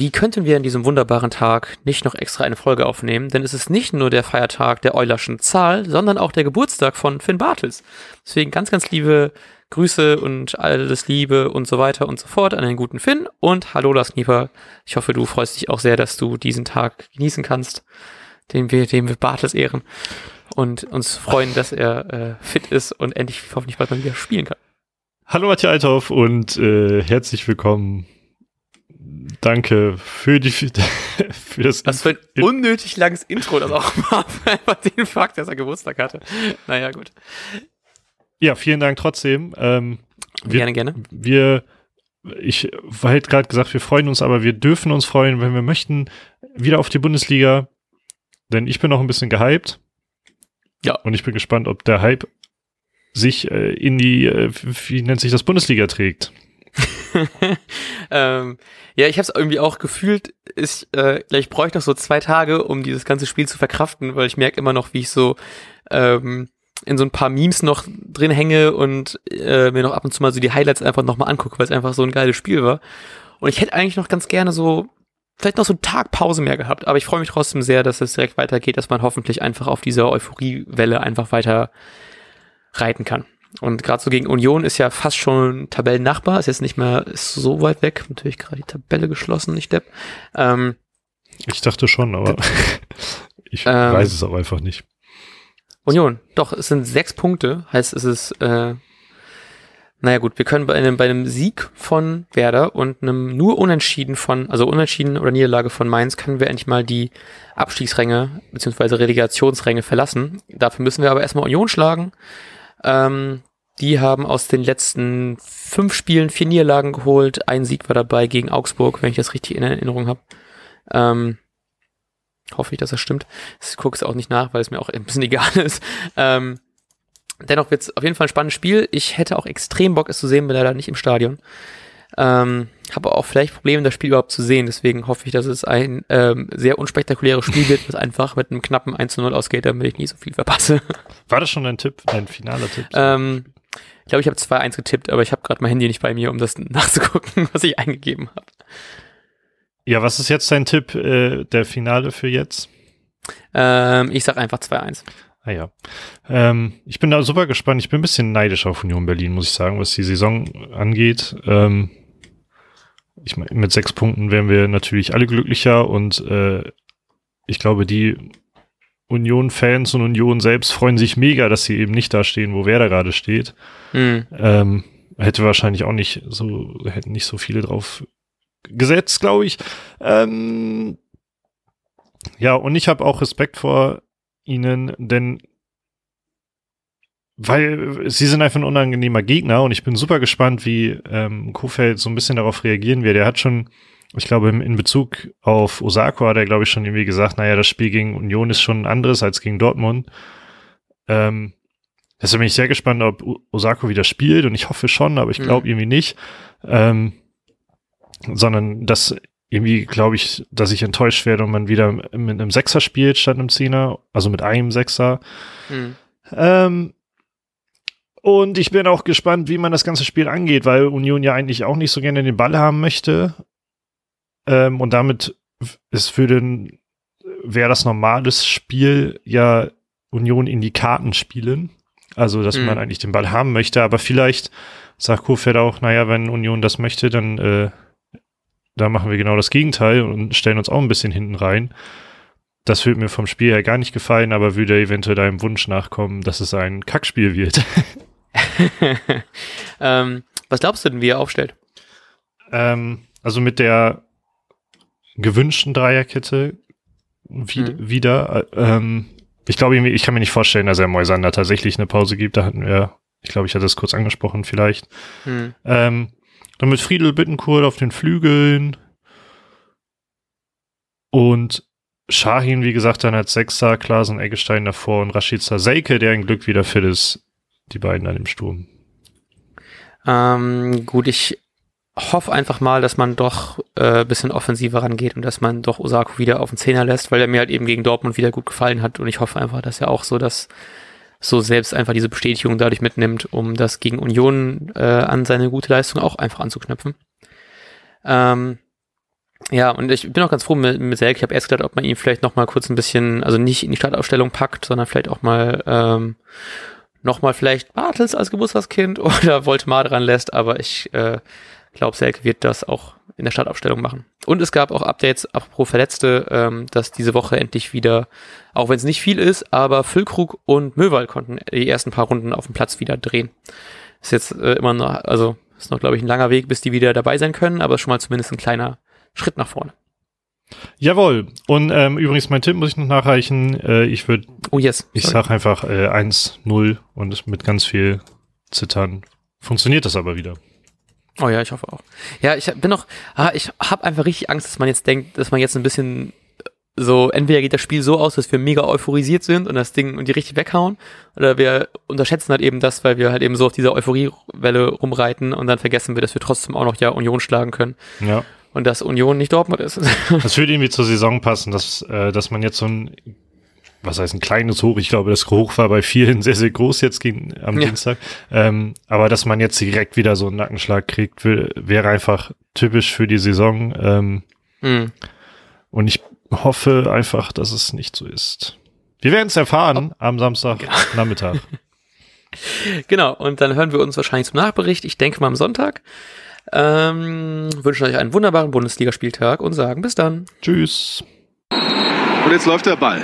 wie könnten wir an diesem wunderbaren Tag nicht noch extra eine Folge aufnehmen? Denn es ist nicht nur der Feiertag der Eulerschen Zahl, sondern auch der Geburtstag von Finn Bartels. Deswegen ganz, ganz liebe Grüße und alles Liebe und so weiter und so fort an den guten Finn und hallo Lars Knieper. Ich hoffe, du freust dich auch sehr, dass du diesen Tag genießen kannst, den wir, dem wir Bartels ehren und uns freuen, dass er äh, fit ist und endlich hoffentlich bald mal wieder spielen kann. Hallo Matthias Althoff und äh, herzlich willkommen. Danke für die für das. Was für ein unnötig langes Intro das auch war, einfach den Fakt, dass er Geburtstag hatte. Naja, gut. Ja, vielen Dank trotzdem. Ähm, wir, gerne, gerne. Wir, ich war halt gerade gesagt, wir freuen uns, aber wir dürfen uns freuen, wenn wir möchten, wieder auf die Bundesliga. Denn ich bin noch ein bisschen gehypt. Ja. Und ich bin gespannt, ob der Hype sich äh, in die, äh, wie nennt sich das, Bundesliga trägt. ähm, ja, ich habe es irgendwie auch gefühlt, ich, äh, ich bräuchte noch so zwei Tage, um dieses ganze Spiel zu verkraften, weil ich merke immer noch, wie ich so ähm, in so ein paar Memes noch drin hänge und äh, mir noch ab und zu mal so die Highlights einfach nochmal angucke, weil es einfach so ein geiles Spiel war. Und ich hätte eigentlich noch ganz gerne so, vielleicht noch so einen Tag mehr gehabt, aber ich freue mich trotzdem sehr, dass es direkt weitergeht, dass man hoffentlich einfach auf dieser Euphoriewelle einfach weiter reiten kann. Und gerade so gegen Union ist ja fast schon Tabellennachbar, ist jetzt nicht mehr ist so weit weg. Natürlich gerade die Tabelle geschlossen, nicht Depp. Ähm, ich dachte schon, aber ich ähm, weiß es auch einfach nicht. Union, doch, es sind sechs Punkte, heißt es ist, äh, naja gut, wir können bei einem, bei einem Sieg von Werder und einem nur Unentschieden von, also Unentschieden oder Niederlage von Mainz, können wir endlich mal die Abstiegsränge beziehungsweise Relegationsränge verlassen. Dafür müssen wir aber erstmal Union schlagen. Ähm, die haben aus den letzten fünf Spielen vier Niederlagen geholt. Ein Sieg war dabei gegen Augsburg, wenn ich das richtig in Erinnerung habe. Ähm, Hoffe ich, dass das stimmt. Ich gucke es auch nicht nach, weil es mir auch ein bisschen egal ist. Ähm, dennoch wird es auf jeden Fall ein spannendes Spiel. Ich hätte auch extrem Bock, es zu sehen, bin leider nicht im Stadion. Ähm, habe auch vielleicht Probleme, das Spiel überhaupt zu sehen. Deswegen hoffe ich, dass es ein ähm, sehr unspektakuläres Spiel wird, was einfach mit einem knappen 1 zu 0 ausgeht, damit ich nicht so viel verpasse. War das schon dein Tipp, dein finaler Tipp? Ähm, ich glaube, ich habe 2-1 getippt, aber ich habe gerade mein Handy nicht bei mir, um das nachzugucken, was ich eingegeben habe. Ja, was ist jetzt dein Tipp, äh, der Finale für jetzt? Ähm, ich sag einfach 2-1. Ah ja. Ähm, ich bin da super gespannt. Ich bin ein bisschen neidisch auf Union Berlin, muss ich sagen, was die Saison angeht. Ähm, ich meine, mit sechs Punkten wären wir natürlich alle glücklicher und äh, ich glaube, die Union-Fans und Union selbst freuen sich mega, dass sie eben nicht da stehen, wo wer da gerade steht. Mhm. Ähm, hätte wahrscheinlich auch nicht so, hätten nicht so viele drauf gesetzt, glaube ich. Ähm, ja, und ich habe auch Respekt vor ihnen, denn weil sie sind einfach ein unangenehmer Gegner und ich bin super gespannt, wie ähm, Kofeld so ein bisschen darauf reagieren wird. Er hat schon, ich glaube, in Bezug auf Osako hat er, glaube ich, schon irgendwie gesagt, naja, das Spiel gegen Union ist schon anderes als gegen Dortmund. Ähm, deshalb bin ich sehr gespannt, ob Osako wieder spielt und ich hoffe schon, aber ich glaube mhm. irgendwie nicht. Ähm, sondern dass irgendwie glaube ich, dass ich enttäuscht werde und man wieder mit einem Sechser spielt statt einem Zehner, also mit einem Sechser. Mhm. Ähm, und ich bin auch gespannt, wie man das ganze Spiel angeht, weil Union ja eigentlich auch nicht so gerne den Ball haben möchte. Ähm, und damit ist für den, wäre das normales Spiel ja Union in die Karten spielen. Also, dass mhm. man eigentlich den Ball haben möchte, aber vielleicht sagt Kofeld auch, naja, wenn Union das möchte, dann äh, da machen wir genau das Gegenteil und stellen uns auch ein bisschen hinten rein. Das würde mir vom Spiel her gar nicht gefallen, aber würde eventuell deinem Wunsch nachkommen, dass es ein Kackspiel wird. ähm, was glaubst du denn, wie er aufstellt? Ähm, also mit der gewünschten Dreierkette wie, mhm. wieder. Ähm, ich glaube, ich kann mir nicht vorstellen, dass er Moisander tatsächlich eine Pause gibt. Da hatten wir, ich glaube, ich hatte es kurz angesprochen, vielleicht. Mhm. Ähm, dann mit Friedel Bittenkurt auf den Flügeln. Und Shahin, wie gesagt, dann als Sechser, Klasen Eggestein davor und Rashid Seike, der ein Glück wieder fit ist. Die beiden an dem Sturm. Ähm, gut, ich hoffe einfach mal, dass man doch äh, bisschen offensiver rangeht und dass man doch Osako wieder auf den Zehner lässt, weil er mir halt eben gegen Dortmund wieder gut gefallen hat und ich hoffe einfach, dass er auch so das so selbst einfach diese Bestätigung dadurch mitnimmt, um das gegen Union äh, an seine gute Leistung auch einfach anzuknüpfen. Ähm, Ja, und ich bin auch ganz froh mit, mit Selk. Ich habe erst gedacht, ob man ihn vielleicht noch mal kurz ein bisschen, also nicht in die Startaufstellung packt, sondern vielleicht auch mal ähm, noch mal vielleicht Bartels als Geburtstagskind oder Voltemar dran lässt. Aber ich äh, glaube, Selke wird das auch in der Startaufstellung machen. Und es gab auch Updates, apropos Verletzte, ähm, dass diese Woche endlich wieder, auch wenn es nicht viel ist, aber Füllkrug und Möwald konnten die ersten paar Runden auf dem Platz wieder drehen. Ist jetzt äh, immer noch, also ist noch, glaube ich, ein langer Weg, bis die wieder dabei sein können, aber schon mal zumindest ein kleiner Schritt nach vorne. Jawohl. Und ähm, übrigens, mein Tipp muss ich noch nachreichen. Äh, ich würde, Oh yes. ich Sorry. sag einfach äh, 1-0 und mit ganz viel Zittern funktioniert das aber wieder. Oh ja, ich hoffe auch. Ja, ich bin noch, ah, ich habe einfach richtig Angst, dass man jetzt denkt, dass man jetzt ein bisschen so, entweder geht das Spiel so aus, dass wir mega euphorisiert sind und das Ding und die richtig weghauen, oder wir unterschätzen halt eben das, weil wir halt eben so auf dieser Euphoriewelle rumreiten und dann vergessen wir, dass wir trotzdem auch noch ja Union schlagen können Ja. Und dass Union nicht Dortmund ist. Das würde irgendwie zur Saison passen, dass, äh, dass man jetzt so ein, was heißt ein kleines Hoch, ich glaube, das Hoch war bei vielen sehr, sehr groß jetzt gegen, am Ja. Dienstag, ähm, aber dass man jetzt direkt wieder so einen Nackenschlag kriegt, wär- wäre einfach typisch für die Saison ähm, Hm. und ich hoffe einfach, dass es nicht so ist. Wir werden es erfahren am Samstagnachmittag. Genau, und dann hören wir uns wahrscheinlich zum Nachbericht, ich denke mal am Sonntag. Ähm, wünschen euch einen wunderbaren Bundesligaspieltag und sagen bis dann. Tschüss. Und jetzt läuft der Ball.